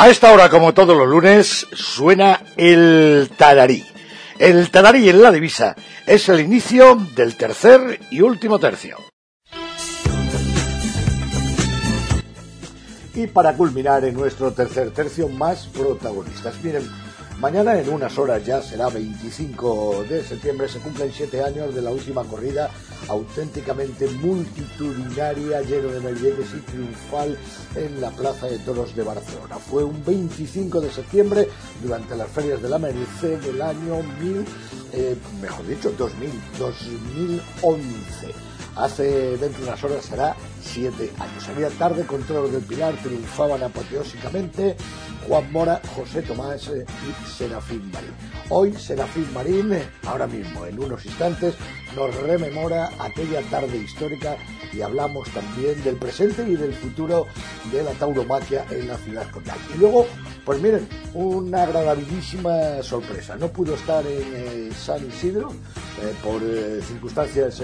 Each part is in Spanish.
A esta hora, como todos los lunes, suena el tararí. El tararí en la divisa es el inicio del tercer y último tercio. Y para culminar en nuestro tercer tercio, más protagonistas. Miren, Mañana en unas horas ya será 25 de septiembre, se cumplen siete años de la última corrida auténticamente multitudinaria, lleno de merilletes y triunfal en la Plaza de Toros de Barcelona. Fue un 25 de septiembre durante las ferias de la Merced del año 1000, eh, mejor dicho, 2000, 2011 hace dentro de unas horas será siete años. Había tarde, Control del Pilar triunfaban apoteósicamente Juan Mora, José Tomás eh, y Serafín Marín. Hoy Serafín Marín, eh, ahora mismo, en unos instantes, nos rememora aquella tarde histórica y hablamos también del presente y del futuro de la tauromaquia en la ciudad condal. Y luego, pues miren, una agradabilísima sorpresa. No pudo estar en eh, San Isidro por circunstancias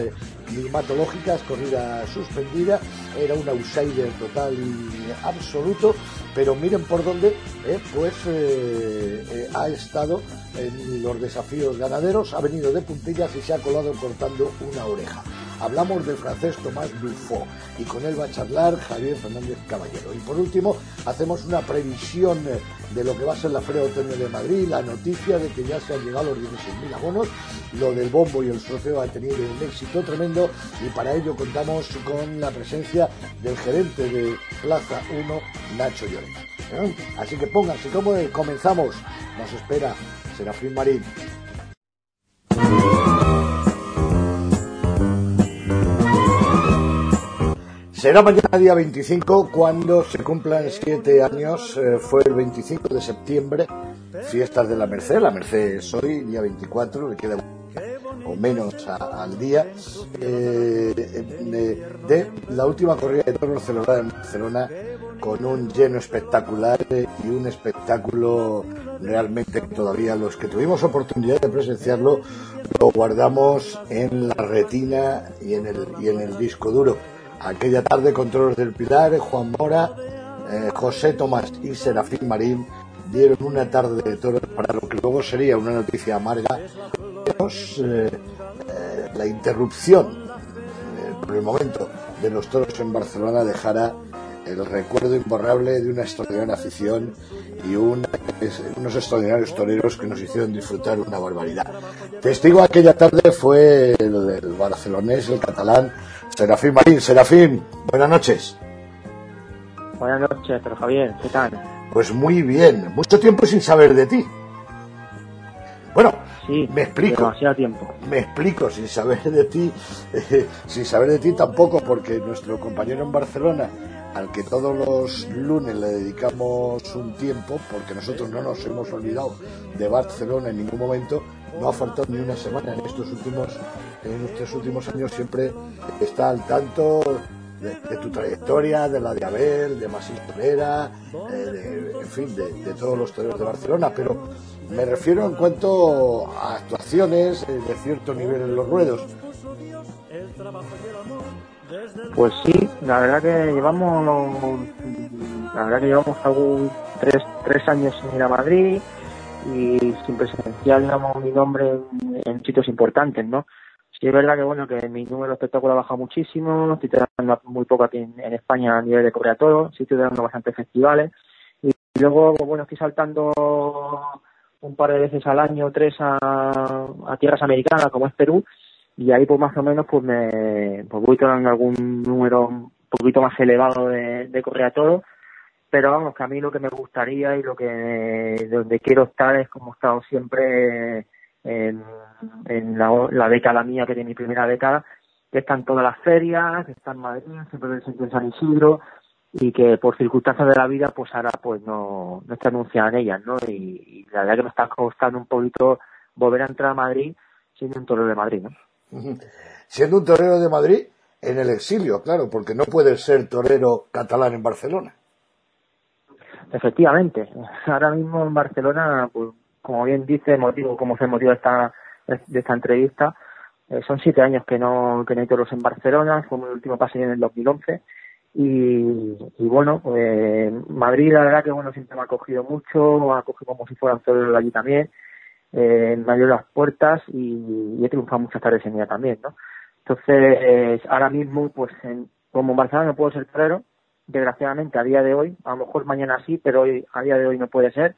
climatológicas, corrida suspendida, era un outsider total y absoluto, pero miren por dónde, eh, pues eh, eh, ha estado en los desafíos ganaderos, ha venido de puntillas y se ha colado cortando una oreja. Hablamos del francés Tomás Dufault y con él va a charlar Javier Fernández Caballero. Y por último, hacemos una previsión de lo que va a ser la Feria Otoño de Madrid, la noticia de que ya se han llegado los 16.000 abonos, lo del bombo y el sorteo ha tenido un éxito tremendo y para ello contamos con la presencia del gerente de Plaza 1, Nacho Llorente. Así que pónganse como comenzamos. Nos espera Serafín Marín. Será mañana día 25 cuando se cumplan siete años. Eh, fue el 25 de septiembre, fiestas de la Merced. La Merced es hoy, día 24, le queda o menos al día, eh, de, la última corrida de toros celebrada en Barcelona con un lleno espectacular y un espectáculo realmente todavía los que tuvimos oportunidad de presenciarlo lo guardamos en la retina y en el, y en el disco duro Aquella tarde, Controles del Pilar, Juan Mora, eh, José Tomás y Serafín Marín dieron una tarde de toros para lo que luego sería una noticia amarga. Eh, eh, la interrupción por el momento de los toros en Barcelona dejará el recuerdo imborrable de una extraordinaria afición y unos extraordinarios toreros que nos hicieron disfrutar una barbaridad. Testigo aquella tarde fue el barcelonés, el catalán Serafín Marín, Serafín, buenas noches. Buenas noches, pero Javier, ¿qué tal? Pues muy bien, mucho tiempo sin saber de ti. Bueno, sí, me explico. Demasiado tiempo. Me explico, sin saber de ti, eh, sin saber de ti tampoco, porque nuestro compañero en Barcelona, al que todos los lunes le dedicamos un tiempo, porque nosotros no nos hemos olvidado de Barcelona en ningún momento, no ha faltado ni una semana en estos últimos, en estos últimos años, siempre está al tanto de, tu trayectoria, de la de Abel, de Masís Torera, eh, en fin, de, todos los toreros de Barcelona, pero me refiero en cuanto a actuaciones eh, de cierto nivel en los ruedos. Pues sí, la verdad que llevamos, la verdad que llevamos algún tres, tres años sin ir a Madrid y sin presenciar, digamos, mi nombre en, sitios importantes, ¿no? Sí es verdad que, bueno, que mi número de espectáculo ha bajado muchísimo, estoy teniendo muy poco aquí en, España a nivel de a todo, sí estoy dando bastantes festivales y, luego, bueno, estoy saltando un par de veces al año, tres a, tierras americanas, como es Perú, y ahí pues más o menos pues me pues voy tomando algún número un poquito más elevado de, de correa todo pero vamos que a mí lo que me gustaría y lo que donde quiero estar es como he estado siempre en, en la, la década mía que es mi primera década que están todas las ferias que está en Madrid siempre en San Isidro y que por circunstancias de la vida pues ahora pues no, no está anunciada en ellas no y, y la verdad que me está costando un poquito volver a entrar a Madrid siendo un torero de Madrid no Siendo un torero de Madrid en el exilio, claro, porque no puede ser torero catalán en Barcelona. Efectivamente, ahora mismo en Barcelona, pues, como bien dice, motivo, como se motiva esta, de esta entrevista, eh, son siete años que no, que no hay toros en Barcelona, fue mi último pase en el 2011 y, y bueno, pues Madrid la verdad que bueno siempre me ha acogido mucho, ha acogido como si fuera un torero allí también, eh, me abrió las puertas y, he triunfado muchas tardes en ella también, ¿no? Entonces, ahora mismo, pues en, como en Barcelona no puedo ser torero, desgraciadamente a día de hoy, a lo mejor mañana sí, pero hoy a día de hoy no puede ser,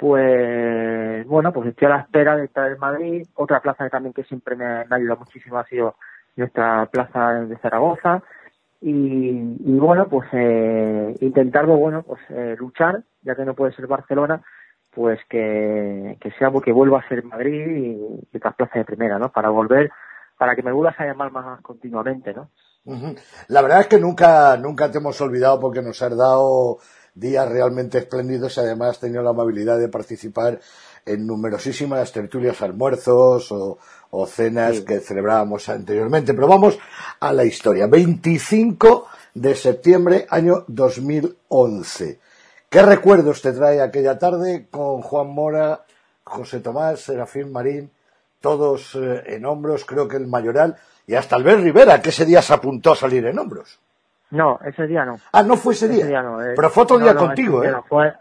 pues bueno, pues estoy a la espera de estar en Madrid. Otra plaza que también que siempre me, ha ayudado muchísimo ha sido nuestra plaza de Zaragoza. Y, y bueno, pues eh, intentar, bueno, pues eh, luchar, ya que no puede ser Barcelona, pues que, que sea porque vuelva a ser Madrid y, y otras plazas de primera, ¿no? Para volver, para que me vuelvas a llamar más continuamente, ¿no? La verdad es que nunca, nunca te hemos olvidado porque nos has dado días realmente espléndidos y además has tenido la amabilidad de participar en numerosísimas tertulias, almuerzos o, o cenas sí. que celebrábamos anteriormente. Pero vamos a la historia. 25 de septiembre, año 2011. ¿Qué recuerdos te trae aquella tarde con Juan Mora, José Tomás, Serafín Marín, todos eh, en hombros, creo que el mayoral, y hasta Albert Rivera, que ese día se apuntó a salir en hombros? No, ese día no. Ah, no fue ese, ese día. no, eh. Pero fue otro no, día no, contigo, ¿eh? Fue...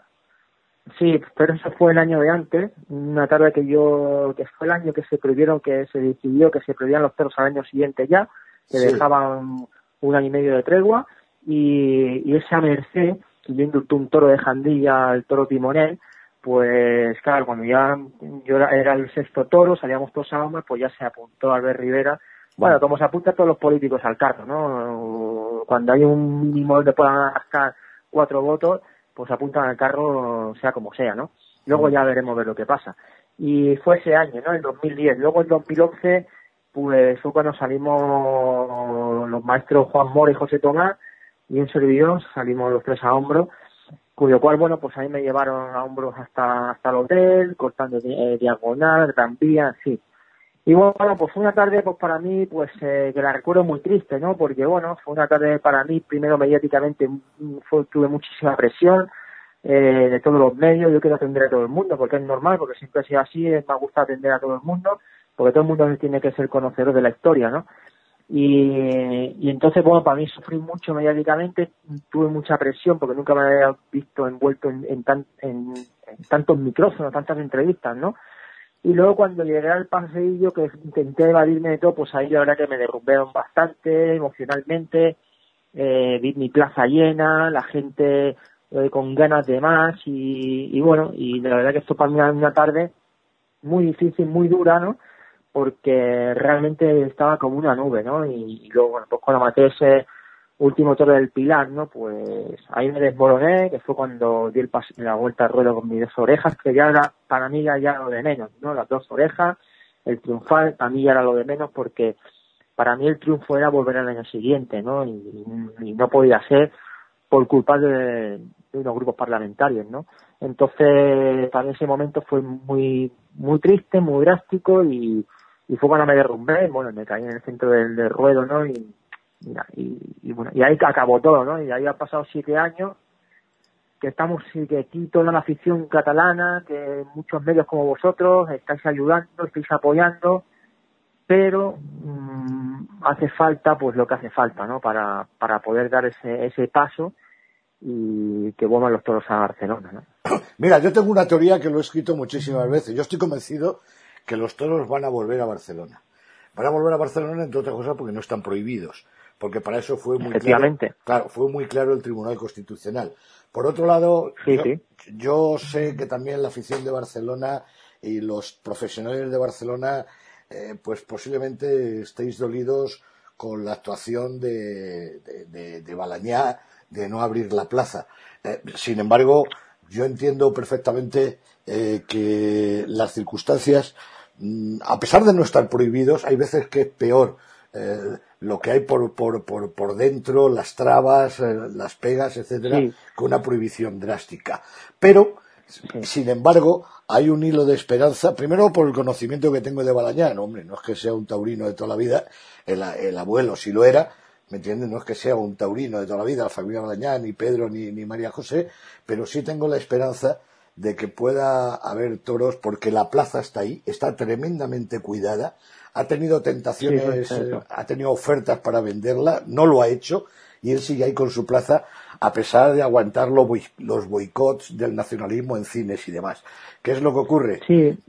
Sí, pero eso fue el año de antes, una tarde que yo, que fue el año que se prohibieron, que se decidió que se prohibían los toros al año siguiente ya, que sí. dejaban un año y medio de tregua, y, y esa merced indultó un toro de Jandilla al toro timonel, pues claro, cuando ya yo era, era, el sexto toro, salíamos todos a hombres, pues ya se apuntó Albert Rivera. Bueno, como se apuntan todos los políticos al carro, ¿no? Cuando hay un mínimo de puedan gastar cuatro votos, pues apuntan al carro sea como sea, ¿no? Luego ya veremos ver lo que pasa. Y fue ese año, ¿no? El 2010. Luego el 2011, pues fue cuando salimos los maestros Juan Mora y José Tomás, y un servidor, salimos los tres a hombro, cuyo cual, bueno, pues ahí me llevaron a hombros hasta, hasta el hotel, cortando eh, diagonal, gran vía, sí. Y bueno, pues fue una tarde, pues para mí, pues eh, que la recuerdo muy triste, ¿no? Porque bueno, fue una tarde para mí, primero mediáticamente, fue, tuve muchísima presión eh, de todos los medios, yo quiero atender a todo el mundo, porque es normal, porque siempre ha sido así, me gusta atender a todo el mundo, porque todo el mundo tiene que ser conocedor de la historia, ¿no? Y, entonces, bueno, para mí sufrí mucho mediáticamente, tuve mucha presión porque nunca me había visto envuelto en, tan, en tantos micrófonos, tantas entrevistas, ¿no? Y luego cuando llegué al paseillo, que intenté evadirme de todo, pues ahí la verdad que me derrumbaron bastante emocionalmente, eh, vi mi plaza llena, la gente eh, con ganas de más y, y bueno, y la verdad que esto para mí era una tarde muy difícil, muy dura, ¿no? Porque realmente estaba como una nube, ¿no? Y, luego, bueno, pues cuando maté ese último toro del Pilar, ¿no? Pues ahí me desmoroné, que fue cuando di el paso, la vuelta al ruedo con mis dos orejas, que ya era, para mí ya, ya lo de menos, ¿no? Las dos orejas, el triunfal, para mí ya era lo de menos porque para mí el triunfo era volver al año siguiente, ¿no? Y, y no podía ser por culpa de, de, unos grupos parlamentarios, ¿no? Entonces, para mí ese momento fue muy, muy triste, muy drástico y, y fue cuando me derrumbé, bueno, me caí en el centro del, ruedo, ¿no? Y, y, y, bueno, y ahí acabó todo, ¿no? Y ahí han pasado siete años que estamos, que aquí toda la afición catalana, que muchos medios como vosotros estáis ayudando, estáis apoyando, pero mmm, hace falta, pues lo que hace falta, ¿no? Para, para poder dar ese, ese paso y que vuelvan los toros a Barcelona, ¿no? Mira, yo tengo una teoría que lo he escrito muchísimas veces. Yo estoy convencido que los toros van a volver a Barcelona. Van a volver a Barcelona, entre otras cosas, porque no están prohibidos. Porque para eso fue muy claro, claro, fue muy claro el Tribunal Constitucional. Por otro lado, sí, yo, sí. yo sé que también la afición de Barcelona y los profesionales de Barcelona eh, pues posiblemente estéis dolidos con la actuación de, de, Balañá de no abrir la plaza. Eh, sin embargo, yo entiendo perfectamente que las circunstancias, mm, a pesar de no estar prohibidos, hay veces que es peor lo que hay por, por, por, por dentro, las trabas, las pegas, etcétera, que una prohibición drástica. Pero sin embargo, hay un hilo de esperanza, primero por el conocimiento que tengo de Balañán, hombre, no es que sea un taurino de toda la vida, el, abuelo sí lo era, ¿me entiendes? No es que sea un taurino de toda la vida, la familia Balañán, ni Pedro, ni, ni María José, pero sí tengo la esperanza de que pueda haber toros, porque la plaza está ahí, está tremendamente cuidada, ha tenido tentaciones, eh, ha tenido ofertas para venderla, no lo ha hecho, y él sigue ahí con su plaza a pesar de aguantar los boicots del nacionalismo en cines y demás. ¿Qué es lo que ocurre?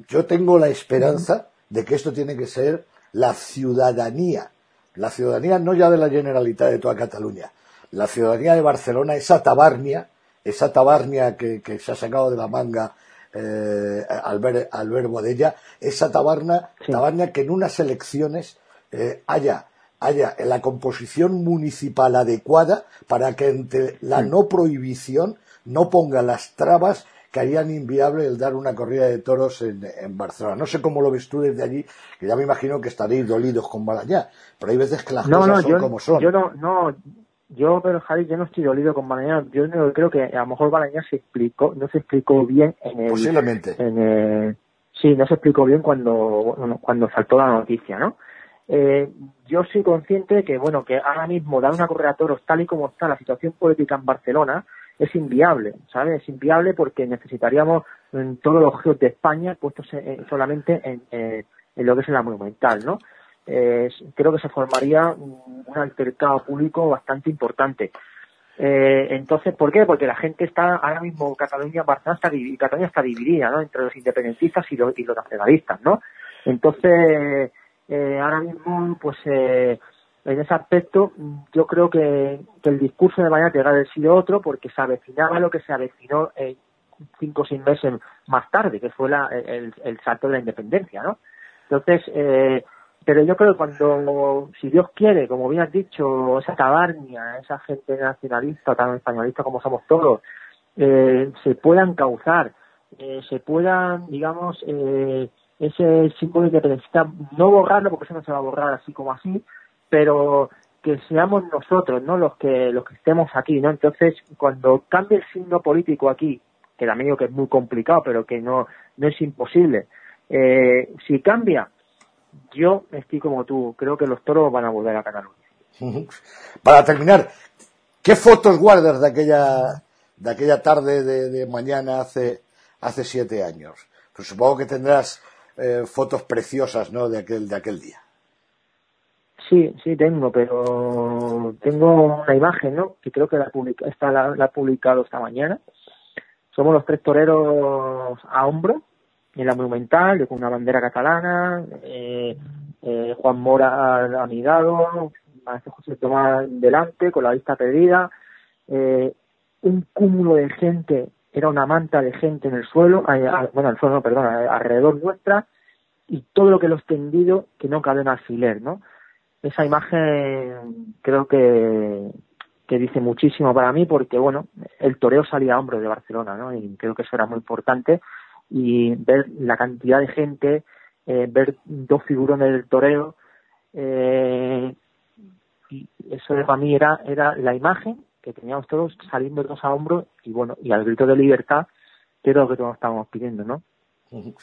Yo tengo la esperanza de que esto tiene que ser la ciudadanía, la ciudadanía no ya de la Generalitat de toda Cataluña, la ciudadanía de Barcelona, esa tabarnia, esa tabarnia que, se ha sacado de la manga eh, al, ver, al verbo de ella, esa tabarna, tabarnia que en unas elecciones eh, haya haya la composición municipal adecuada para que entre la no prohibición no ponga las trabas que harían inviable el dar una corrida de toros en, Barcelona. No sé cómo lo ves tú desde allí, que ya me imagino que estaréis dolidos con Balañá, pero hay veces que las cosas son como son. Yo no, no, yo, pero Javi, yo no estoy dolido con Balañá. Yo creo que a lo mejor Balañá se explicó, no se explicó bien en el... Posiblemente. En sí, no se explicó bien cuando, cuando saltó la noticia, ¿no? Eh, yo soy consciente de que, bueno, que ahora mismo dar una correa a toros tal y como está la situación política en Barcelona es inviable, ¿sabes? Es inviable porque necesitaríamos en todos los geos de España puestos solamente en, lo que es la monumental, ¿no? Creo que se formaría un, altercado público bastante importante. Eh, entonces, ¿por qué? Porque la gente está, ahora mismo Cataluña, está, Cataluña está dividida, ¿no? Entre los independentistas y los, y los nacionalistas, ¿no? Entonces, eh, ahora mismo, pues eh, en ese aspecto, yo creo que, el discurso de mañana tendrá que haber sido otro porque se avecinaba lo que se avecinó eh, cinco o seis meses más tarde, que fue el, salto de la independencia, ¿no? Entonces, eh, pero yo creo que cuando, si Dios quiere, como bien has dicho, esa tabarnia, esa gente nacionalista, tan españolista como somos todos, eh, se puedan causar, eh, se puedan, digamos, eh, ese símbolo independencista, no borrarlo porque eso no se va a borrar así como así, pero que seamos nosotros, ¿no? Los que, los que estemos aquí, ¿no? Entonces, cuando cambie el signo político aquí, que también digo que es muy complicado, pero que no, no es imposible, eh, si cambia, yo estoy como tú, creo que los toros van a volver a Cataluña. Para terminar, ¿qué fotos guardas de aquella, de aquella tarde de, mañana hace, hace siete años? Pues supongo que tendrás eh, fotos preciosas ¿no? de, aquel, de aquel día. Sí, sí tengo, pero tengo una imagen, ¿no? Que creo que la, publica, está, la, ha publicado esta mañana. Somos los tres toreros a hombro en la Monumental, con una bandera catalana, eh, eh, Juan Mora a mi lado, José Tomás delante, con la vista perdida, un cúmulo de gente era una manta de gente en el suelo, bueno, al suelo, no, perdón, alrededor nuestra, y todo lo que lo extendido que no cabe en alfiler, ¿no? Esa imagen creo que, que dice muchísimo para mí porque, bueno, el toreo salía a hombros de Barcelona, ¿no? Y creo que eso era muy importante y ver la cantidad de gente, eh, ver dos figurones del toreo, eh, y eso para mí era, era la imagen que teníamos todos saliendo todos a hombros y bueno, y al grito de libertad, que es lo que todos estábamos pidiendo, ¿no?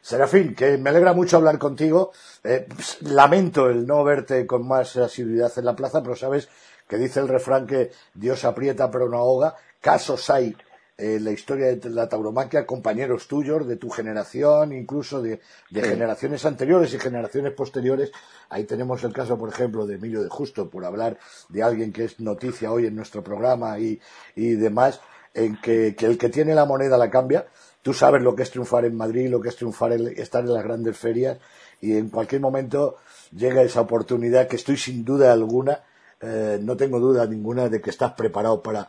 Serafín, que me alegra mucho hablar contigo. Eh, lamento el no verte con más asiduidad en la plaza, pero sabes que dice el refrán que Dios aprieta pero no ahoga. Casos hay en la historia de la tauromaquia, compañeros tuyos de tu generación, incluso de, generaciones anteriores y generaciones posteriores. Ahí tenemos el caso, por ejemplo, de Emilio de Justo, por hablar de alguien que es noticia hoy en nuestro programa y, demás, en que el que tiene la moneda la cambia Tú sabes lo que es triunfar en Madrid, lo que es triunfar en, estar en las grandes ferias y en cualquier momento llega esa oportunidad que estoy sin duda alguna, eh, no tengo duda ninguna de que estás preparado para,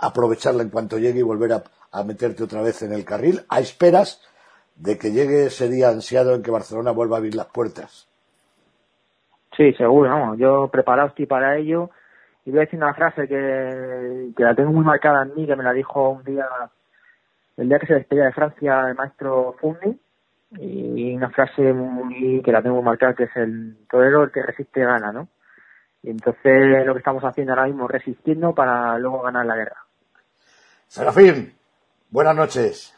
aprovecharla en cuanto llegue y volver a, meterte otra vez en el carril, a esperas de que llegue ese día ansiado en que Barcelona vuelva a abrir las puertas. Sí, seguro, ¿no? Yo preparado estoy para ello. Y voy a decir una frase que, que la tengo muy marcada en mí, que me la dijo un día, el día que se despedía de Francia el maestro Fundi, y una frase muy, que la tengo muy marcada, que es el torero el que resiste gana, ¿no? Y entonces lo que estamos haciendo ahora mismo es resistiendo para luego ganar la guerra. Serafín, buenas noches.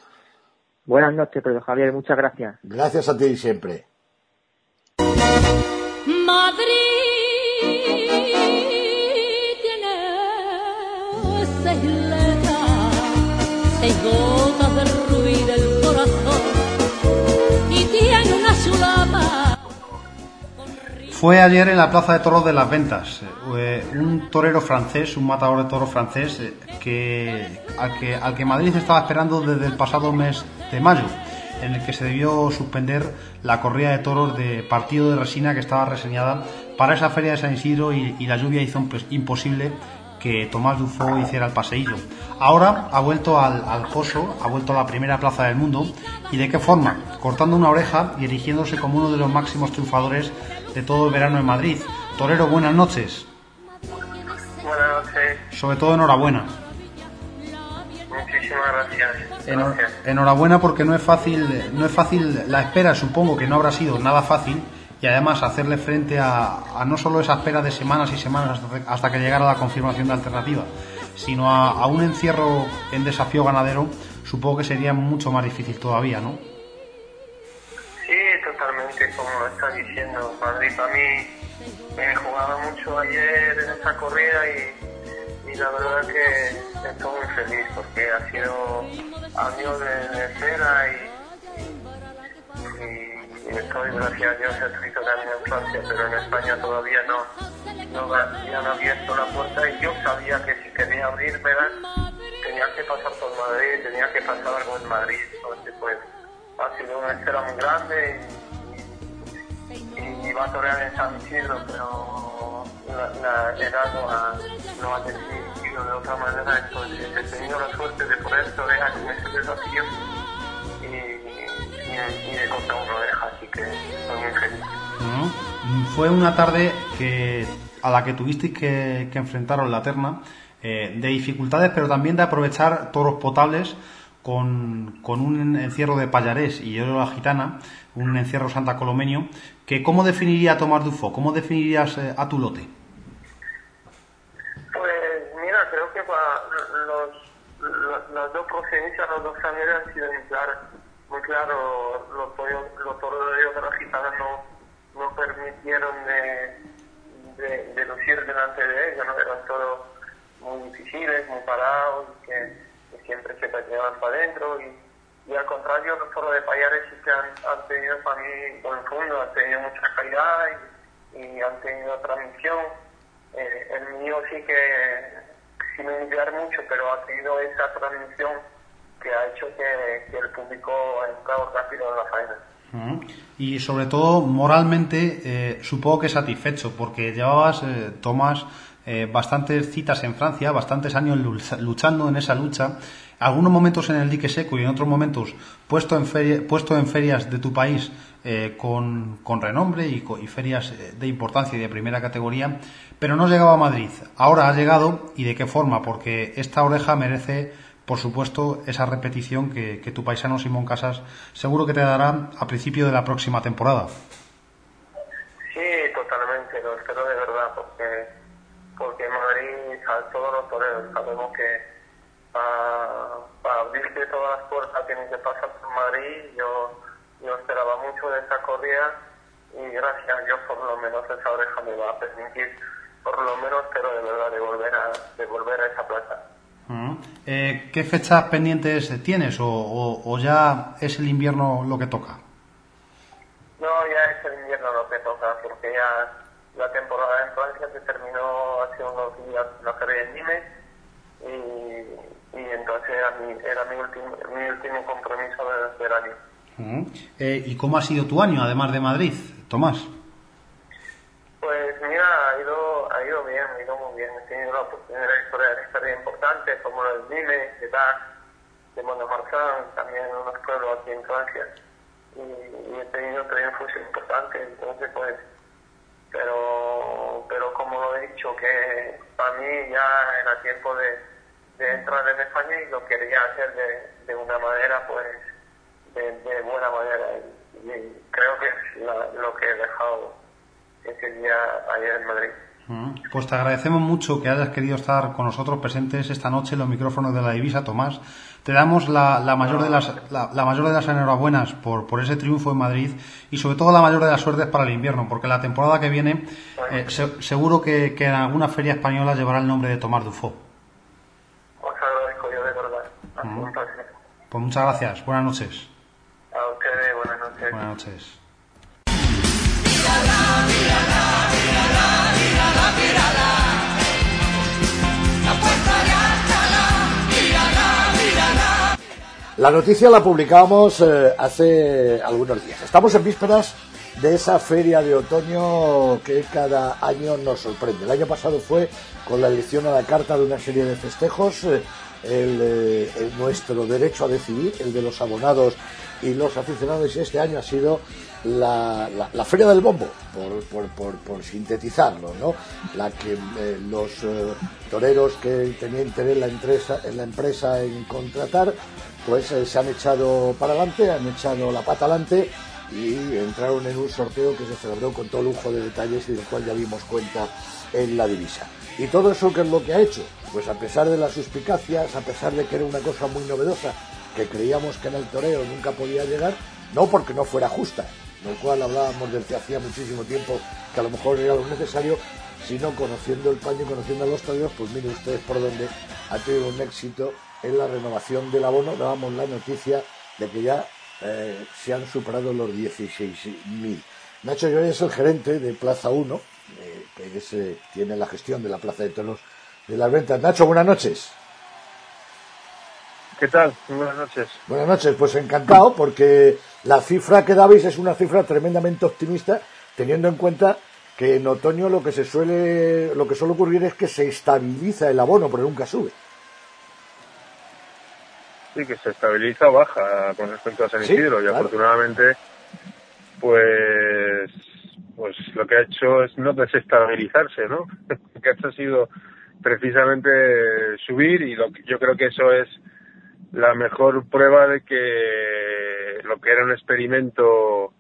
Buenas noches, Pedro Javier, muchas gracias. Gracias a ti siempre. Fue ayer en la Plaza de Toros de las Ventas, eh, un torero francés, un matador de toros francés, eh, que, al, que, al que Madrid estaba esperando desde el pasado mes de mayo, en el que se debió suspender la corrida de toros de partido de resina que estaba reseñada para esa feria de San Isidro y, la lluvia hizo imposible que Tomás Dufo hiciera el paseillo. Ahora ha vuelto al, al ha vuelto a la primera plaza del mundo. ¿Y de qué forma? Cortando una oreja y erigiéndose como uno de los máximos triunfadores de todo el verano en Madrid. Torero, buenas noches. Buenas noches. Sobre todo enhorabuena. Muchísimas gracias. enhorabuena porque no es fácil, no es fácil la espera, supongo que no habrá sido nada fácil y además hacerle frente a, no solo esa espera de semanas y semanas hasta, que llegara la confirmación de alternativa, sino a, a, un encierro en desafío ganadero, supongo que sería mucho más difícil todavía, ¿no? Como está diciendo. Madrid para mí me jugaba mucho ayer en esa corrida y, la verdad que estoy muy feliz porque ha sido años de, de cera y, estoy, gracias a Dios, escrito también en Francia, pero en España todavía no, no habían abierto la puerta y yo sabía que si quería abrirme tenía que pasar por Madrid, tenía que pasar algo en Madrid. Entonces, pues, ha sido una espera muy grande y, va a torear en San Isidro, pero la, la, el agua no ha decidido de otra manera, entonces he tenido la suerte de poder torear en ese desafío y, y, y de contar una oreja, así que estoy muy feliz. Fue una tarde que a la que tuvisteis que, que enfrentaros la terna eh, de dificultades, pero también de aprovechar toros potables con, con un encierro de Payarés y yo la gitana, un encierro santa colomeño, que ¿cómo definiría Tomás Dufo? ¿Cómo definirías eh, a tu lote? Pues mira, creo que para los, las dos procedencias, las dos familias han sido muy claras. Muy claro, los, los toros de la gitana no, no permitieron de, de, de lucir delante de ellos, ¿no? eran todos muy difíciles, muy parados, que siempre se llevan para adentro y, y, al contrario los toros de Payares sí que han, han tenido para mí por el fondo han tenido mucha calidad y, y han tenido transmisión eh, el mío sí que sin enviar mucho pero ha tenido esa transmisión que ha hecho que, que el público ha entrado rápido en la faena. Y sobre todo moralmente eh, supongo que satisfecho porque llevabas eh, Tomás eh, bastantes citas en Francia, bastantes años luchando en esa lucha, algunos momentos en el dique seco y en otros momentos puesto en, puesto en ferias de tu país eh, con, renombre y, y, ferias eh, de importancia y de primera categoría, pero no llegaba a Madrid. Ahora ha llegado y de qué forma, porque esta oreja merece, por supuesto, esa repetición que, que tu paisano Simón Casas seguro que te dará a principio de la próxima temporada. Sí, totalmente, lo espero de verdad, porque porque Madrid, todos los toreros sabemos que para, abrirte todas las puertas tienen que pasar por Madrid. Yo, yo esperaba mucho de esa corrida y gracias a Dios por lo menos esa oreja me va a permitir, por lo menos, pero de verdad, de volver a, de volver a esa plaza. Eh, ¿Qué fechas pendientes tienes o, o, ya es el invierno lo que toca? No, ya es el invierno lo que toca, porque ya la temporada en Francia se terminó hace unos días la feria de Nîmes y, y, entonces era mi, era mi, último, mi último compromiso del, año. eh, ¿Y cómo ha sido tu año, además de Madrid, Tomás? Pues mira, ha ido, ha ido bien, ha ido muy bien. He tenido la oportunidad de historias importantes como el Nîmes, de DAC, de Monomarsan, también unos pueblos aquí en Francia, y, he tenido triunfos importantes, entonces pues, pero, pero como lo he dicho, que para mí ya era tiempo de, entrar en España y lo quería hacer de, de una manera, pues, de, buena manera, y, creo que es lo que he dejado ese día ayer en Madrid. Pues te agradecemos mucho que hayas querido estar con nosotros presentes esta noche en los micrófonos de la divisa, Tomás. Te damos la, mayor, de las, la, mayor de las enhorabuenas por, por ese triunfo en Madrid y sobre todo la mayor de las suertes para el invierno, porque la temporada que viene eh, seguro que, en alguna feria española llevará el nombre de Tomás Dufo. Os agradezco yo de verdad. Pues muchas gracias. Buenas noches. A ustedes, buenas noches. Buenas noches. La noticia la publicábamos eh, hace algunos días. Estamos en vísperas de esa feria de otoño que cada año nos sorprende. El año pasado fue con la elección a la carta de una serie de festejos, eh, eh, nuestro derecho a decidir, el de los abonados y los aficionados, y este año ha sido la, feria del bombo, por, sintetizarlo, ¿no? La que los toreros que tenían interés la, empresa, en la empresa en contratar pues eh, se han echado para adelante, han echado la pata adelante y entraron en un sorteo que se celebró con todo lujo de detalles y del cual ya vimos cuenta en la divisa. ¿Y todo eso qué es lo que ha hecho? Pues a pesar de las suspicacias, a pesar de que era una cosa muy novedosa, que creíamos que en el toreo nunca podía llegar, no porque no fuera justa, lo cual hablábamos desde hacía muchísimo tiempo que a lo mejor era lo necesario, sino conociendo el paño, conociendo a los toreros, pues miren ustedes por dónde ha tenido un éxito en la renovación del abono dábamos la noticia de que ya eh, se han superado los 16.000. Nacho Llorens es el gerente de Plaza 1, eh, que eh, tiene la gestión de la Plaza de Toros de las Ventas. Nacho, buenas noches. ¿Qué tal? Buenas noches. Buenas noches, pues encantado porque la cifra que dabais es una cifra tremendamente optimista, teniendo en cuenta que en otoño lo que se suele, lo que suele ocurrir es que se estabiliza el abono, pero nunca sube. Sí, que se estabiliza o baja con respecto a San Isidro y afortunadamente pues pues lo que ha hecho es no desestabilizarse, ¿no? que ha sido precisamente subir y lo yo creo que eso es la mejor prueba de que lo que era un experimento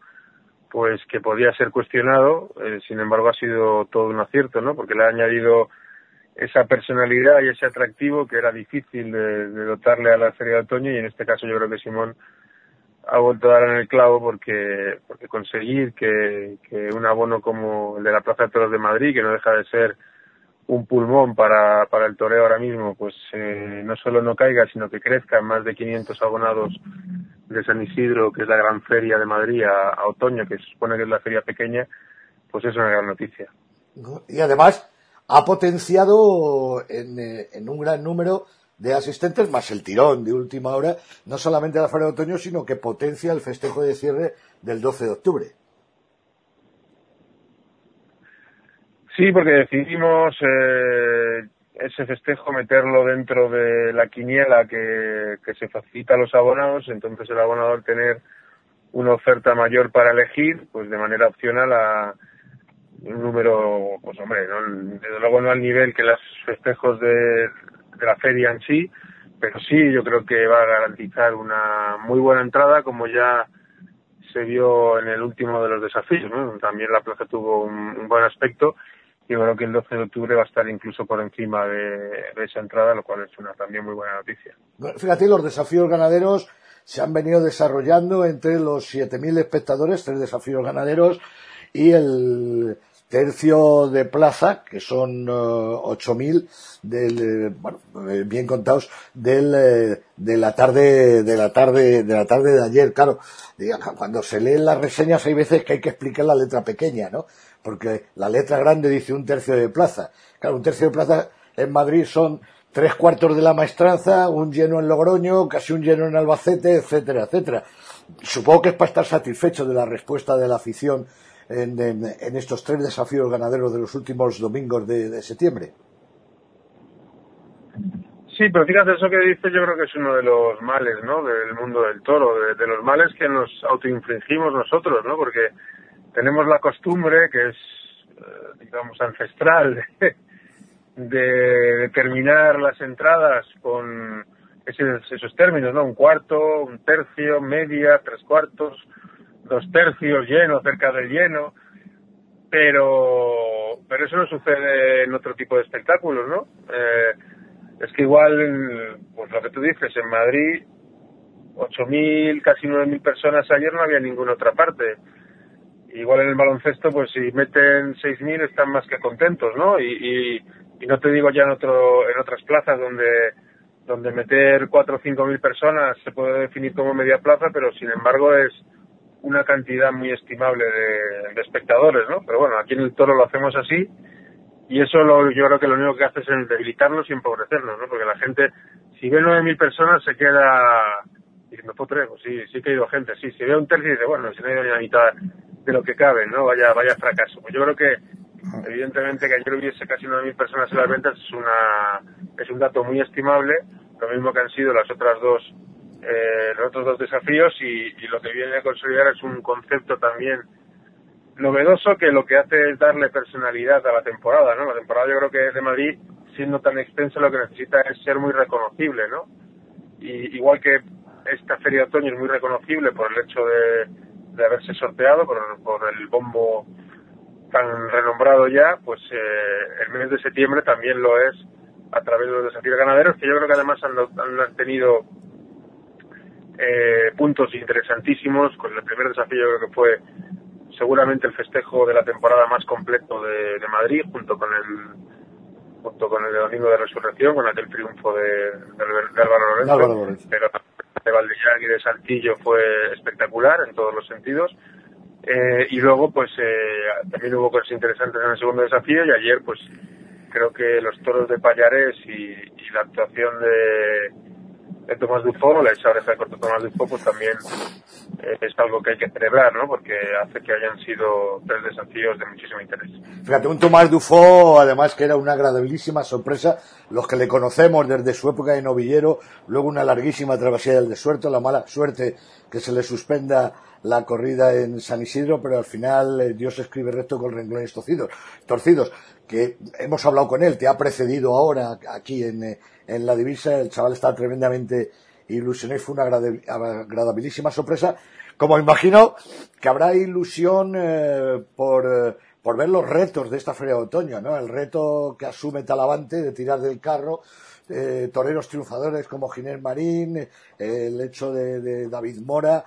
pues que podía ser cuestionado, eh, sin embargo ha sido todo un acierto, ¿no? Porque le ha añadido esa personalidad y ese atractivo que era difícil de, dotarle a la Feria de Otoño y en este caso yo creo que Simón ha vuelto a dar en el clavo porque, porque conseguir que, un abono como el de la Plaza de Toros de Madrid, que no deja de ser un pulmón para, para el toreo ahora mismo, pues eh, no solo no caiga, sino que crezca más de 500 abonados de San Isidro, que es la gran feria de Madrid, a, a otoño, que se supone que es la feria pequeña, pues es una gran noticia. Y además, ha potenciado eh, en, un gran número de asistentes, más el tirón de última hora, no solamente la Feria de Otoño, sino que potencia el festejo de cierre del 12 de octubre. Sí, porque decidimos eh, ese festejo meterlo dentro de la quiniela que, que se facilita a los abonados, entonces el abonador tener una oferta mayor para elegir, pues de manera opcional a un número, pues hombre, desde luego no al nivel que los festejos de, la feria en sí, pero sí yo creo que va a garantizar una muy buena entrada, como ya se vio en el último de los desafíos. También la plaza tuvo un, buen aspecto yo creo que el 12 de octubre va a estar incluso por encima de, esa entrada, lo cual es una también muy buena noticia. fíjate, los desafíos ganaderos se han venido desarrollando entre los 7.000 espectadores, tres desafíos ganaderos, y el, tercio de plaza, que son uh, ocho mil del, eh, bueno, eh, bien contados, del, eh, de la tarde, de la tarde, de la tarde de ayer. Claro, cuando se leen las reseñas hay veces que hay que explicar la letra pequeña, ¿no? Porque la letra grande dice un tercio de plaza. Claro, un tercio de plaza en Madrid son tres cuartos de la maestranza, un lleno en Logroño, casi un lleno en Albacete, etcétera, etcétera. Supongo que es para estar satisfecho de la respuesta de la afición en, estos tres desafíos ganaderos de los últimos domingos de, septiembre. Sí, pero fíjate, eso que dices yo creo que es uno de los males, ¿no? Del mundo del toro, de, los males que nos autoinfringimos nosotros, ¿no? Porque tenemos la costumbre, que es, eh, digamos, ancestral, de determinar las entradas con esos, esos términos, ¿no? Un cuarto, un tercio, media, tres cuartos, dos tercios, lleno, cerca del lleno, pero, pero eso no sucede en otro tipo de espectáculos, ¿no? Eh, es que igual, pues lo que tú dices, en Madrid, 8.000, casi 9.000 personas ayer no había en ninguna otra parte. Igual en el baloncesto, pues si meten 6.000 están más que contentos, ¿no? Y, y, no te digo ya en, otro, en otras plazas donde, donde meter 4 o 5.000 personas se puede definir como media plaza, pero sin embargo es una cantidad muy estimable de, de espectadores, ¿no? Pero bueno, aquí en el Toro lo hacemos así y eso lo, yo creo que lo único que hace es debilitarnos y empobrecernos, ¿no? Porque la gente, si ve 9.000 personas, se queda diciendo, tres, pues sí, sí que ha ido gente, sí, si ve un tercio, dice, bueno, si no ha ido ni la mitad de lo que cabe, ¿no? Vaya, vaya fracaso. Pues yo creo que, evidentemente, que ayer hubiese casi 9.000 personas en las ventas es una, es un dato muy estimable, lo mismo que han sido las otras dos, eh, los otros dos desafíos y, lo que viene a consolidar es un concepto también novedoso que lo que hace es darle personalidad a la temporada, ¿no? La temporada yo creo que de Madrid, siendo tan extensa, lo que necesita es ser muy reconocible, ¿no? Y igual que esta feria de otoño es muy reconocible por el hecho de, de haberse sorteado, por, por, el bombo tan renombrado ya, pues eh, el mes de septiembre también lo es a través de los desafíos ganaderos, que yo creo que además han, han tenido eh, puntos interesantísimos, con el primer desafío creo que fue seguramente el festejo de la temporada más completo de, Madrid, junto con el junto con el Domingo de Resurrección, con aquel triunfo de, de, Álvaro Lorenzo, pero de Valdellán y de Saltillo fue espectacular en todos los sentidos. Eh, y luego, pues, eh, también hubo cosas interesantes en el segundo desafío y ayer, pues, creo que los toros de Payares y la actuación de, de Tomás Dufo, la esa oreja de corto Tomás Dufo, pues también eh, es algo que hay que celebrar, ¿no? Porque hace que hayan sido tres desafíos de muchísimo interés. Fíjate, un Tomás Dufo, además que era una agradabilísima sorpresa, los que le conocemos desde su época de novillero, luego una larguísima travesía del desierto, la mala suerte que se le suspenda la corrida en San Isidro, pero al final eh, Dios escribe recto con renglones torcidos, que hemos hablado con él, te ha precedido ahora aquí en, eh, en la divisa, el chaval está tremendamente ilusionado y fue una agradabilísima sorpresa. Como imagino que habrá ilusión eh, por, eh, por ver los retos de esta feria de otoño, ¿no? El reto que asume Talavante de tirar del carro, toreros triunfadores como Ginés Marín, el hecho de, David Mora,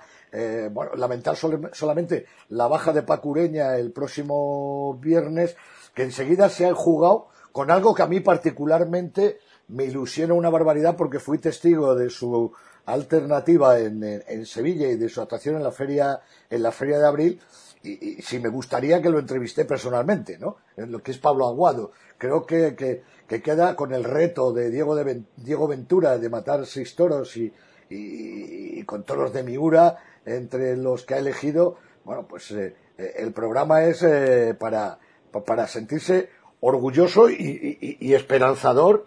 bueno, lamentar solamente la baja de Pacureña el próximo viernes, que enseguida se han jugado con algo que a mí particularmente me ilusiona una barbaridad porque fui testigo de su alternativa en, en, Sevilla y de su actuación en la feria, en la feria de abril. Y, si me gustaría que lo entrevisté personalmente, ¿no? En lo que es Pablo Aguado. Creo que, que, queda con el reto de Diego, de Diego Ventura de matar seis toros y, y, con toros de Miura entre los que ha elegido. Bueno, pues eh, eh, el programa es eh, para, para sentirse orgulloso y esperanzador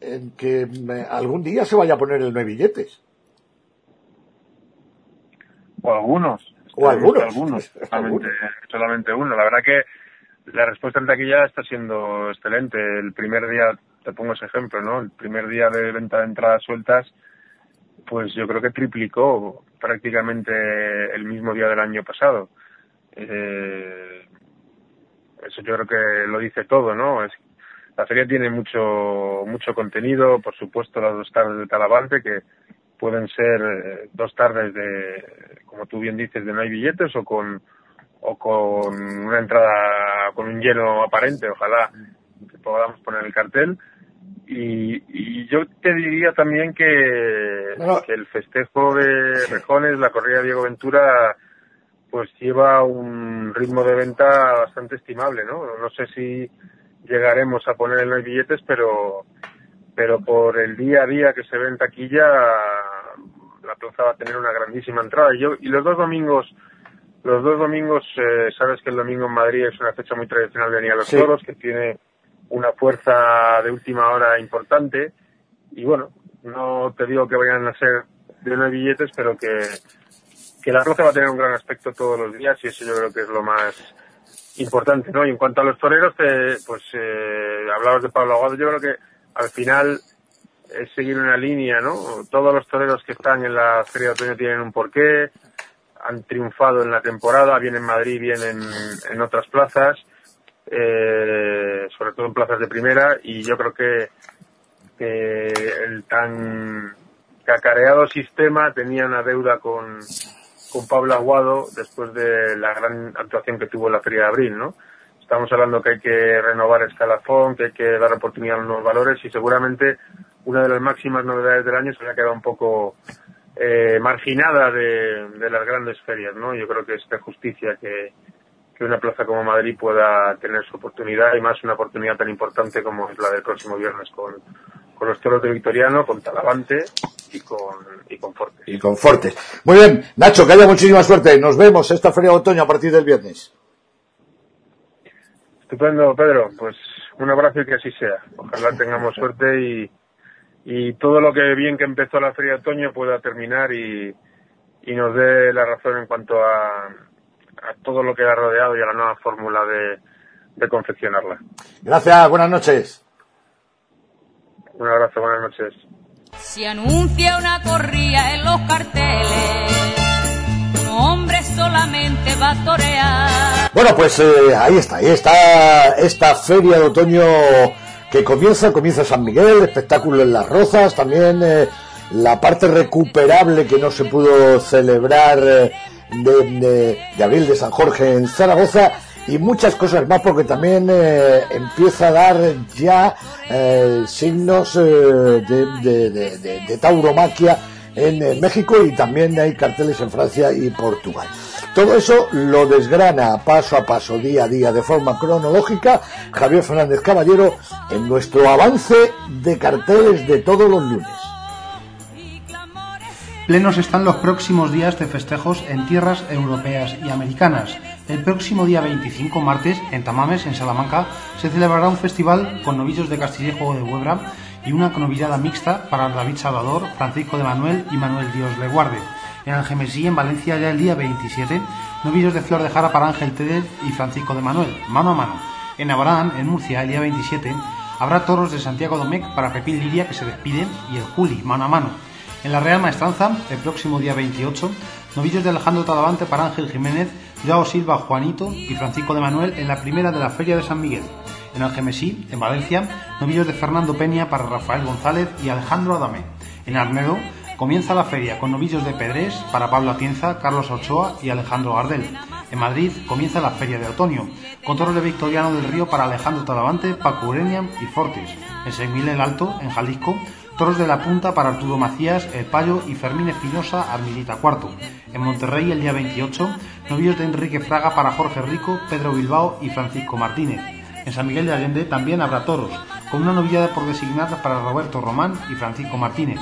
en que algún día se vaya a poner el nueve billetes. O algunos. O algunos. Algunos, solamente, uno. La verdad que la respuesta en taquilla está siendo excelente. El primer día, te pongo ese ejemplo, ¿no? El primer día de venta de entradas sueltas, pues yo creo que triplicó prácticamente el mismo día del año pasado. Eh, eso yo creo que lo dice todo, ¿no? Es la feria tiene mucho, mucho contenido, por supuesto las dos tardes de Talavante, que pueden ser eh, dos tardes de, como tú bien dices, de no hay billetes o con, o con una entrada, con un lleno aparente, ojalá que podamos poner el cartel. Y, y yo te diría también que, que el festejo de Rejones, la corrida de Diego Ventura, pues lleva un ritmo de venta bastante estimable, ¿no? No sé si llegaremos a poner en los billetes, pero pero por el día a día que se ve en taquilla, la plaza va a tener una grandísima entrada. Y, yo, y los dos domingos, los dos domingos, eh, sabes que el domingo en Madrid es una fecha muy tradicional de venir a los Toros, que tiene una fuerza de última hora importante. y bueno, no te digo que vayan a ser de nueve billetes, pero que, que la plaza va a tener un gran aspecto todos los días y eso yo creo que es lo más importante, ¿no? Y en cuanto a los toreros, pues eh, hablabas de Pablo Aguado, yo creo que al final es seguir una línea, ¿no? Todos los toreros que están en la Feria de Otoño tienen un porqué, han triunfado en la temporada, bien en Madrid, bien en, en otras plazas, eh, sobre todo en plazas de primera, y yo creo que, que el tan cacareado sistema tenía una deuda con, con Pablo Aguado después de la gran actuación que tuvo la Feria de Abril, ¿no? Estamos hablando que hay que renovar escalafón, que hay que dar oportunidad a los nuevos valores y seguramente una de las máximas novedades del año se había quedado un poco eh, marginada de, de, las grandes ferias, ¿no? Yo creo que es de justicia que, que una plaza como Madrid pueda tener su oportunidad y más una oportunidad tan importante como es la del próximo viernes con, con los toros de Victoriano, con Talavante y con, y con Fortes. Y con Fortes. Muy bien, Nacho, que haya muchísima suerte. Nos vemos esta feria de otoño a partir del viernes. Estupendo, Pedro. Pues un abrazo y que así sea. Ojalá tengamos suerte y, y todo lo que bien que empezó la feria de otoño pueda terminar y, y nos dé la razón en cuanto a, a todo lo que ha rodeado y a la nueva fórmula de, de confeccionarla. Gracias, buenas noches. Un abrazo, buenas noches. Se anuncia una corrida en los carteles. Un hombre solamente va a torear. Bueno, pues eh, ahí está, ahí está esta feria de otoño que comienza, comienza San Miguel, espectáculo en las Rozas, también eh, la parte recuperable que no se pudo celebrar eh, de, de, abril de San Jorge en Zaragoza y muchas cosas más porque también eh, empieza a dar ya eh, signos eh, de, de, tauromaquia en México y también hay carteles en Francia y Portugal. Todo eso lo desgrana paso a paso, día a día, de forma cronológica, Javier Fernández Caballero en nuestro avance de carteles de todos los lunes. Plenos están los próximos días de festejos en tierras europeas y americanas. El próximo día 25, martes, en Tamames, en Salamanca, se celebrará un festival con novillos de Castillejo de Huebra y una novillada mixta para David Salvador, Francisco de Manuel y Manuel Dios le guarde. En Algemesí, en Valencia, ya el día 27, novillos de Flor de Jara para Ángel Tedel y Francisco de Manuel, mano a mano. En Abraham, en Murcia, el día 27, habrá toros de Santiago Domecq para Pepín Liria que se despiden y el Juli, mano a mano. En la Real Maestranza, el próximo día 28, novillos de Alejandro Talavante para Ángel Jiménez, Joao Silva, Juanito y Francisco de Manuel en la primera de la Feria de San Miguel. En Algemesí, en Valencia, novillos de Fernando Peña para Rafael González y Alejandro Adamé. En Arnedo, comienza la feria con novillos de Pedrés para Pablo Atienza, Carlos Ochoa y Alejandro Gardel. En Madrid comienza la feria de otoño, con toros de Victoriano del Río para Alejandro Talavante, Paco y Fortes. En Miguel el Alto, en Jalisco, Toros de la Punta para Arturo Macías, El Payo y Fermín Espinosa, Armilita Cuarto. En Monterrey, el día 28, novillos de Enrique Fraga para Jorge Rico, Pedro Bilbao y Francisco Martínez. En San Miguel de Allende también habrá toros, con una novillada por designar para Roberto Román y Francisco Martínez.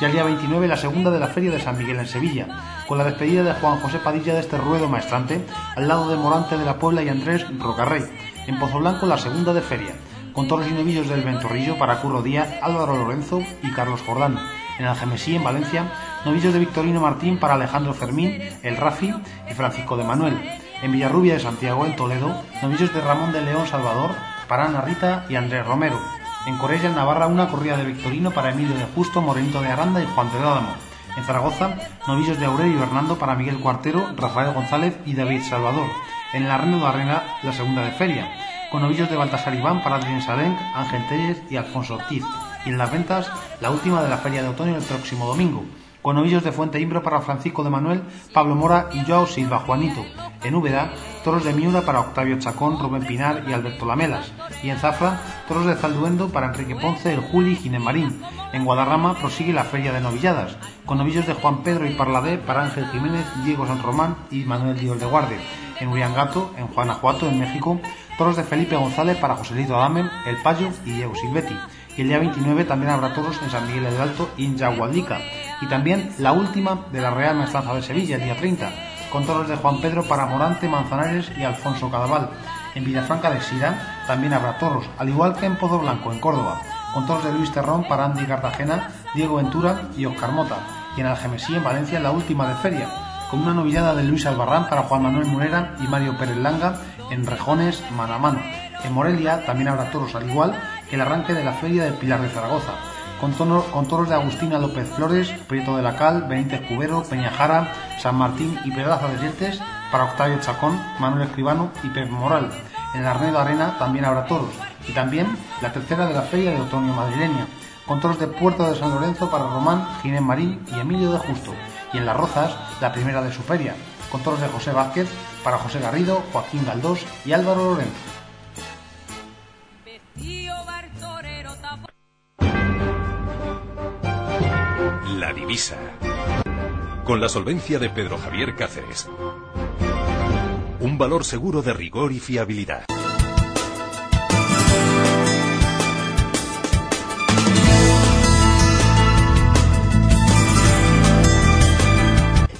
Ya el día 29, la segunda de la Feria de San Miguel en Sevilla, con la despedida de Juan José Padilla de este ruedo maestrante, al lado de Morante de la Puebla y Andrés Rocarrey. En Pozo Blanco, la segunda de Feria, con toros y novillos del Ventorrillo para Curro Díaz, Álvaro Lorenzo y Carlos Jordán. En Algemesí, en Valencia, novillos de Victorino Martín para Alejandro Fermín, El Rafi y Francisco de Manuel. En Villarrubia de Santiago, en Toledo, novillos de Ramón de León Salvador para Ana Rita y Andrés Romero. En Corella, en Navarra, una corrida de Victorino para Emilio de Justo, Morenito de Aranda y Juan de Dádamo. En Zaragoza, novillos de Aurelio Hernando para Miguel Cuartero, Rafael González y David Salvador. En el Arreno de Arena, la segunda de feria con novillos de Baltasar Iván para Adrián Salenc, Ángel Telles y Alfonso Ortiz. Y en las ventas, la última de la Feria de Otoño el próximo domingo, con novillos de Fuente Imbro para Francisco de Manuel, Pablo Mora y Joao Silva Juanito. En Úbeda, toros de Miura para Octavio Chacón, Rubén Pinar y Alberto Lamelas. Y en Zafra, toros de Zalduendo para Enrique Ponce, El Juli y Ginés Marín. En Guadarrama prosigue la Feria de Novilladas, con novillos de Juan Pedro y Parladé para Ángel Jiménez, Diego San Román y Manuel Díaz de Guardia. En Uriangato, en Guanajuato, en México, toros de Felipe González para Joselito Adamen, El Payo y Diego Silvetti. Y el día 29 también habrá toros en San Miguel del Alto y en. Y también la última de la Real Maestranza de Sevilla, el día 30, con toros de Juan Pedro para Morante, Manzanares y Alfonso Cadaval. En Villafranca de Sira también habrá toros, al igual que en Pozo Blanco, en Córdoba. con toros de Luis Terrón para Andy Cartagena, Diego Ventura y Oscar Mota, y en Algemesí, en Valencia, la última de feria, con una novillada de Luis Albarrán para Juan Manuel Munera y Mario Pérez Langa en Rejones, mano a mano. En Morelia también habrá toros, al igual que el arranque de la Feria del Pilar de Zaragoza, con, toros de Agustina López Flores, Prieto de la Cal, Benítez Cubero, Peñajara, San Martín y Pedraza de Yeltes para Octavio Chacón, Manuel Escribano y Pep Moral. En el Arnedo Arena también habrá toros, y también la tercera de la Feria de Otoño Madrileña, con toros de Puerto de San Lorenzo para Román, Ginés Marín y Emilio de Justo, y en Las Rozas la primera de su feria, con toros de José Vázquez para José Garrido, Joaquín Galdós y Álvaro Lorenzo. La divisa. Con la solvencia de Pedro Javier Cáceres. Un valor seguro de rigor y fiabilidad.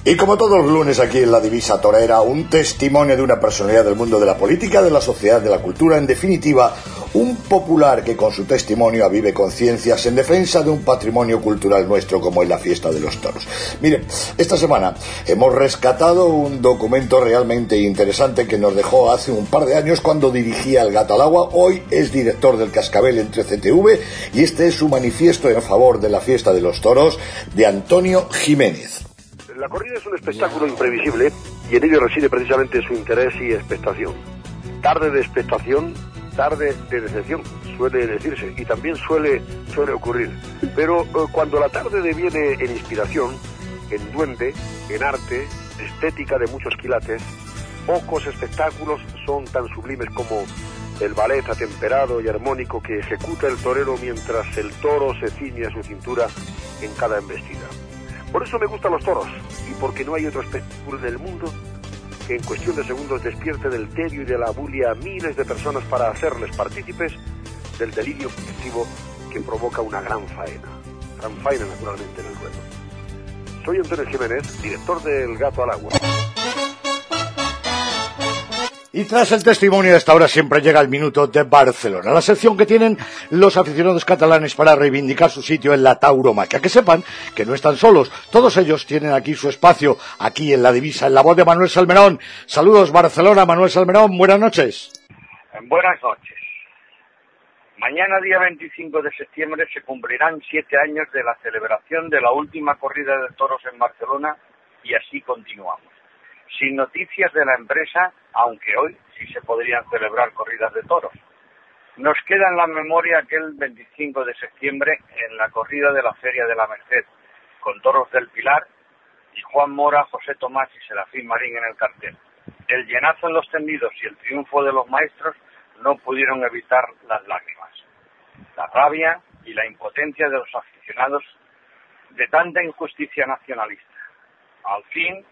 Y como todos los lunes aquí en la Divisa Torera, un testimonio de una personalidad del mundo de la política, de la sociedad, de la cultura, en definitiva, un popular que con su testimonio avive conciencias en defensa de un patrimonio cultural nuestro como es la fiesta de los toros. Miren, esta semana hemos rescatado un documento realmente interesante que nos dejó hace un par de años cuando dirigía el Gato al Agua. Hoy es director del Cascabel entre CTV y este es su manifiesto en favor de la fiesta de los toros de Antonio Jiménez. La corrida es un espectáculo imprevisible y en ello reside precisamente su interés y expectación. Tarde de expectación, tarde de decepción, suele decirse, y también suele, ocurrir. Pero eh, cuando la tarde deviene en inspiración, en duende, en arte, estética de muchos quilates, pocos espectáculos son tan sublimes como el ballet atemperado y armónico que ejecuta el torero mientras el toro se ciñe a su cintura en cada embestida. Por eso me gustan los toros y porque no hay otro espectáculo en el mundo que en cuestión de segundos despierte del tedio y de la bulia a miles de personas para hacerles partícipes del delirio colectivo que provoca una gran faena. Gran faena, naturalmente, en el ruedo. Soy Antonio Jiménez, director del Gato al Agua. Y tras el testimonio de esta hora siempre llega el minuto de Barcelona, la sección que tienen los aficionados catalanes para reivindicar su sitio en la tauromaquia. Que sepan que no están solos, todos ellos tienen aquí su espacio, aquí en la divisa, en la voz de Manuel Salmerón. Saludos Barcelona, Manuel Salmerón, buenas noches. Buenas noches. Mañana, día 25 de septiembre, se cumplirán siete años de la celebración de la última corrida de toros en Barcelona y así continuamos sin noticias de la empresa, aunque hoy sí se podrían celebrar corridas de toros. Nos queda en la memoria aquel 25 de septiembre en la corrida de la Feria de la Merced, con toros del Pilar y Juan Mora, José Tomás y Serafín Marín en el cartel. El llenazo en los tendidos y el triunfo de los maestros no pudieron evitar las lágrimas. La rabia y la impotencia de los aficionados de tanta injusticia nacionalista. Al fin,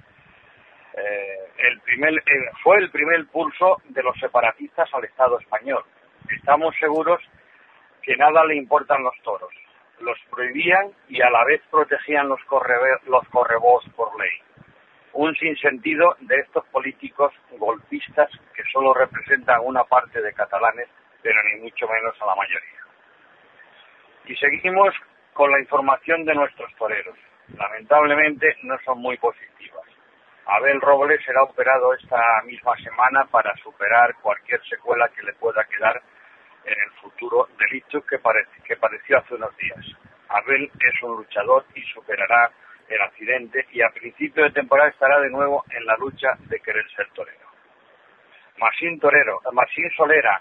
eh, eh, fue el primer pulso de los separatistas al Estado español. Estamos seguros que nada le importan los toros. Los prohibían y a la vez protegían los, los correbos por ley. Un sinsentido de estos políticos golpistas que solo representan una parte de catalanes, pero ni mucho menos a la mayoría. Y seguimos con la información de nuestros toreros. Lamentablemente no son muy positivas. Abel Robles será operado esta misma semana para superar cualquier secuela que le pueda quedar en el futuro delito que, que padeció hace unos días. Abel es un luchador y superará el accidente y a principio de temporada estará de nuevo en la lucha de querer ser torero. Masín Torero, Masín Solera,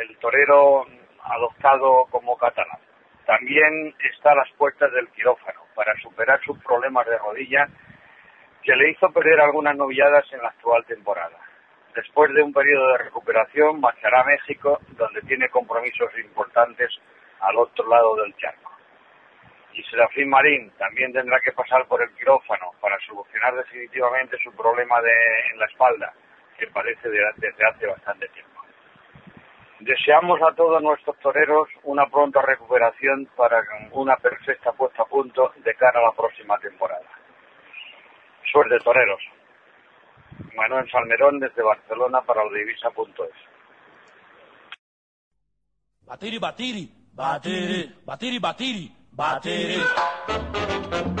el torero adoptado como catalán, también está a las puertas del quirófano para superar sus problemas de rodilla que le hizo perder algunas novilladas en la actual temporada. Después de un periodo de recuperación, marchará a México, donde tiene compromisos importantes al otro lado del charco. Y Serafín Marín también tendrá que pasar por el quirófano para solucionar definitivamente su problema en la espalda, que parece desde hace bastante tiempo. Deseamos a todos nuestros toreros una pronta recuperación para una perfecta puesta a punto de cara a la próxima temporada. Suerte, toreros. Manuel Salmerón desde Barcelona para Divisa.es. Batiri, Batiri, Batiri, batiri, batiri, batiri.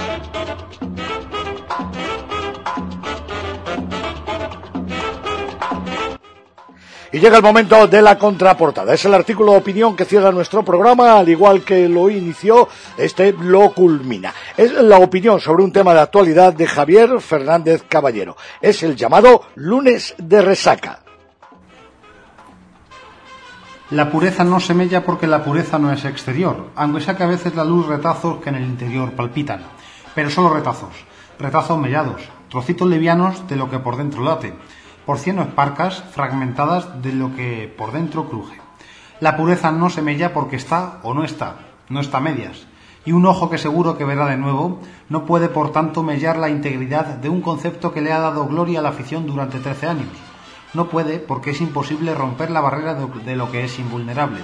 Y llega el momento de la contraportada. Es el artículo de opinión que cierra nuestro programa, al igual que lo inició, este lo culmina. Es la opinión sobre un tema de actualidad de Javier Fernández Caballero. Es el llamado lunes de resaca. La pureza no se mella porque la pureza no es exterior, aunque saque a veces la luz retazos que en el interior palpitan. Pero solo retazos, retazos mellados, trocitos livianos de lo que por dentro late, porciones parcas fragmentadas de lo que por dentro cruje. La pureza no se mella porque está o no está, no está medias, y un ojo que seguro que verá de nuevo no puede por tanto mellar la integridad de un concepto que le ha dado gloria a la afición durante trece años no puede porque es imposible romper la barrera de, lo que es invulnerable.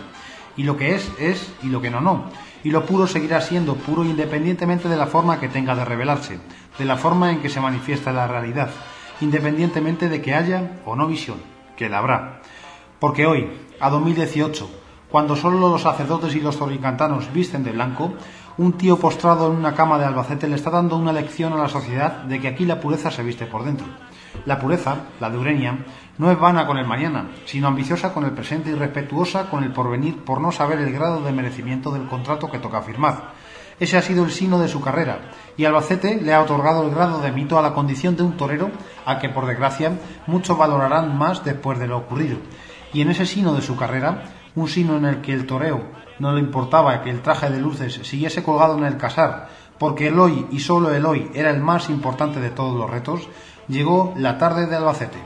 Y lo que es, es, y lo que no, no. Y lo puro seguirá siendo puro independientemente de la forma que tenga de revelarse, de la forma en que se manifiesta la realidad, independientemente de que haya o no visión, que la habrá. Porque hoy, a 2018, cuando solo los sacerdotes y los zorricantanos visten de blanco, un tío postrado en una cama de Albacete le está dando una lección a la sociedad de que aquí la pureza se viste por dentro. La pureza, la de Urenia, no es vana con el mañana, sino ambiciosa con el presente y respetuosa con el porvenir por no saber el grado de merecimiento del contrato que toca firmar. Ese ha sido el sino de su carrera, y Albacete le ha otorgado el grado de mito a la condición de un torero, a que por desgracia muchos valorarán más después de lo ocurrido. Y en ese sino de su carrera, un sino en el que el toreo no le importaba que el traje de luces siguiese colgado en el casar, porque el hoy y solo el hoy era el más importante de todos los retos, llegó la tarde de Albacete.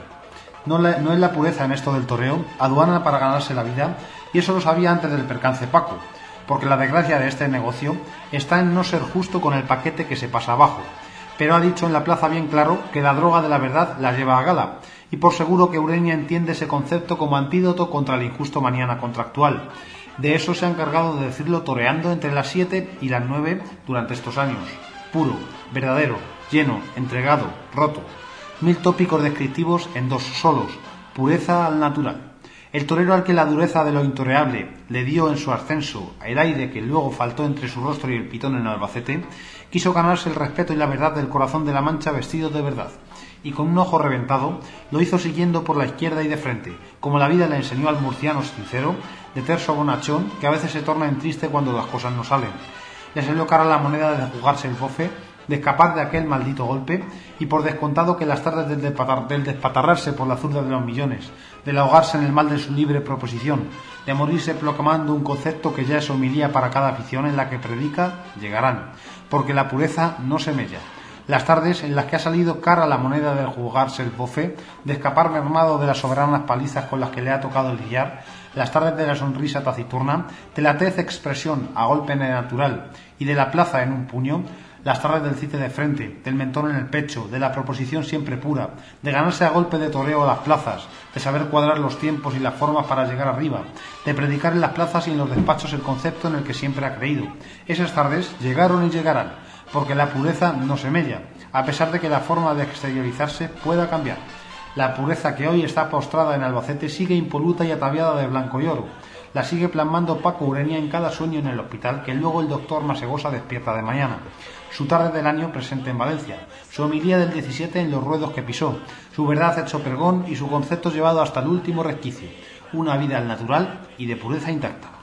No, no es la pureza en esto del toreo, aduana para ganarse la vida, y eso lo sabía antes del percance Paco, porque la desgracia de este negocio está en no ser justo con el paquete que se pasa abajo. Pero ha dicho en la plaza bien claro que la droga de la verdad la lleva a gala, y por seguro que Urenia entiende ese concepto como antídoto contra el injusto mañana contractual. De eso se ha encargado de decirlo toreando entre las 7 y las 9 durante estos años. Puro, verdadero, lleno, entregado, roto, mil tópicos descriptivos en dos solos, pureza al natural. El torero al que la dureza de lo intoreable le dio en su ascenso el aire que luego faltó entre su rostro y el pitón en Albacete, quiso ganarse el respeto y la verdad del corazón de la mancha vestido de verdad, y con un ojo reventado lo hizo siguiendo por la izquierda y de frente, como la vida le enseñó al murciano sincero, de terso bonachón, que a veces se torna en triste cuando las cosas no salen. Le salió cara la moneda de jugarse el bofe de escapar de aquel maldito golpe y por descontado que las tardes del, despatarrarse por la zurda de los millones, del ahogarse en el mal de su libre proposición, de morirse proclamando un concepto que ya es homilía para cada afición en la que predica, llegarán, porque la pureza no se mella. Las tardes en las que ha salido cara la moneda del jugarse el bofe, de escapar mermado de las soberanas palizas con las que le ha tocado el lidiar, las tardes de la sonrisa taciturna, de la tez expresión a golpe natural y de la plaza en un puño, las tardes del cite de frente, del mentón en el pecho, de la proposición siempre pura, de ganarse a golpe de toreo a las plazas, de saber cuadrar los tiempos y las formas para llegar arriba, de predicar en las plazas y en los despachos el concepto en el que siempre ha creído. Esas tardes llegaron y llegarán, porque la pureza no se mella, a pesar de que la forma de exteriorizarse pueda cambiar. La pureza que hoy está postrada en Albacete sigue impoluta y ataviada de blanco y oro. La sigue plasmando Paco Urenia en cada sueño en el hospital que luego el doctor Masegosa despierta de mañana. Su tarde del año presente en Valencia, su homilía del 17 en los ruedos que pisó, su verdad hecho pregón y su concepto llevado hasta el último resquicio, una vida al natural y de pureza intacta.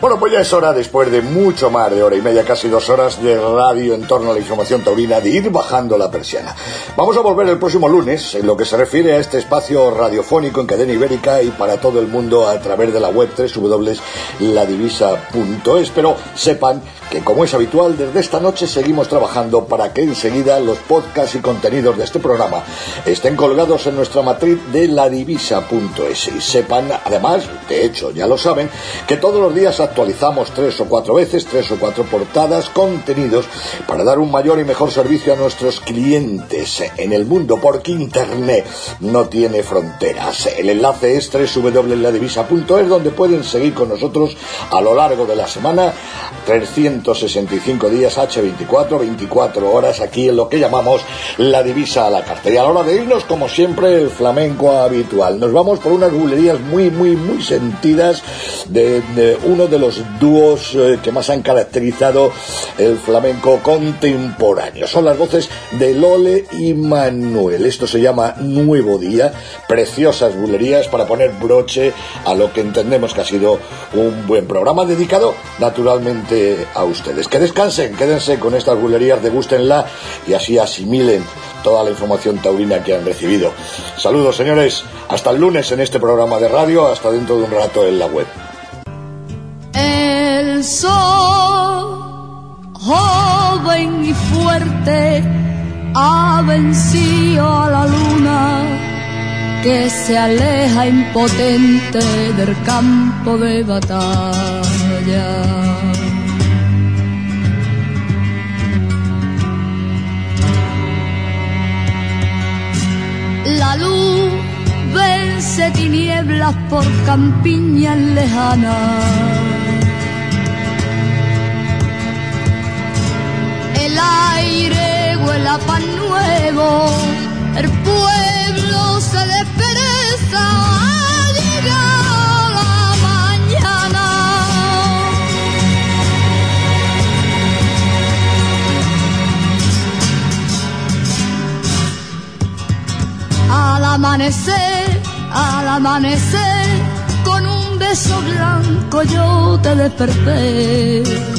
Bueno, pues ya es hora, después de mucho más de hora y media, casi dos horas de radio en torno a la información taurina, de ir bajando la persiana. Vamos a volver el próximo lunes en lo que se refiere a este espacio radiofónico en cadena ibérica y para todo el mundo a través de la web www.ladivisa.es. Pero sepan que como es habitual, desde esta noche seguimos trabajando para que enseguida los podcasts y contenidos de este programa estén colgados en nuestra matriz de ladivisa.es. Y sepan, además, de hecho ya lo saben, que todos los días actualizamos tres o cuatro veces, tres o cuatro portadas, contenidos, para dar un mayor y mejor servicio a nuestros clientes en el mundo, porque Internet no tiene fronteras. El enlace es www.ladivisa.es, donde pueden seguir con nosotros a lo largo de la semana, 365 días, H24, 24 horas, aquí en lo que llamamos la divisa a la carta. Y a la hora de irnos, como siempre, el flamenco habitual. Nos vamos por unas bulerías muy, muy, muy sentidas de, uno de los dúos eh, que más han caracterizado el flamenco contemporáneo. Son las voces de Lole y Manuel. Esto se llama Nuevo Día, preciosas bulerías para poner broche a lo que entendemos que ha sido un buen programa dedicado naturalmente a ustedes. Que descansen, quédense con estas bulerías, degústenla y así asimilen toda la información taurina que han recibido. Saludos señores, hasta el lunes en este programa de radio, hasta dentro de un rato en la web. Sol, joven y fuerte, ha vencido a la luna que se aleja impotente del campo de batalla. La luz vence tinieblas por campiñas lejanas. El aire huele pan nuevo, el pueblo se despereza. Al amanecer, al amanecer, con un beso blanco yo te desperté.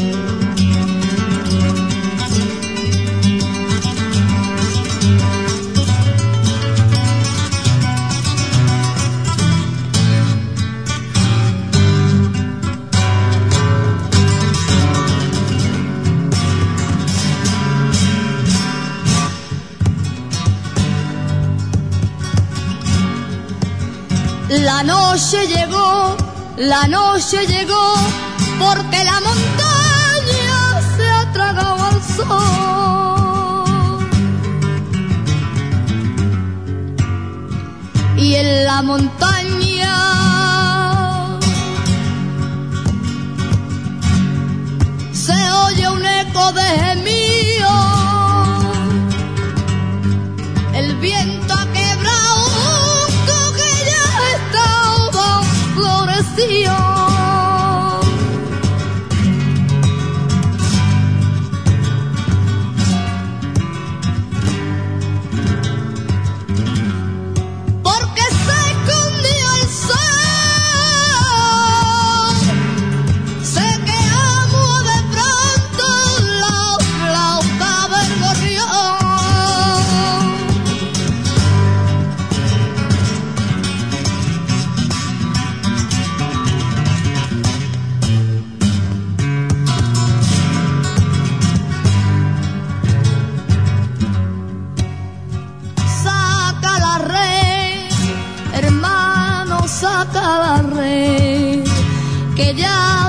La noche llegó, la noche llegó, porque la montaña se ha tragado al sol. Y en la montaña se oye un eco de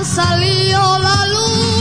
salió la luz.